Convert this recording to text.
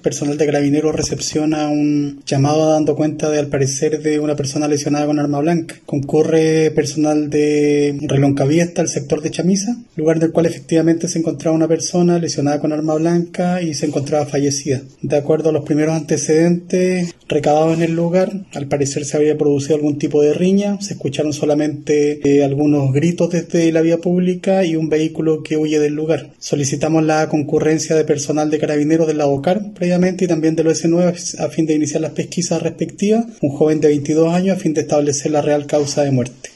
Personal de carabineros recepciona un llamado dando cuenta de al parecer de una persona lesionada con arma blanca. Concurre personal de Reloncaviesta, el sector de Chamisa, lugar del cual efectivamente se encontraba una persona lesionada con arma blanca y se encontraba fallecida. De acuerdo a los primeros antecedentes recabados en el lugar, al parecer se había producido algún tipo de riña, se escucharon solamente eh, algunos gritos desde la vía pública y un vehículo que huye del lugar. Solicitamos la concurrencia de personal de carabineros del Y también del OS9 a fin de iniciar las pesquisas respectivas, un joven de 22 años a fin de establecer la real causa de muerte.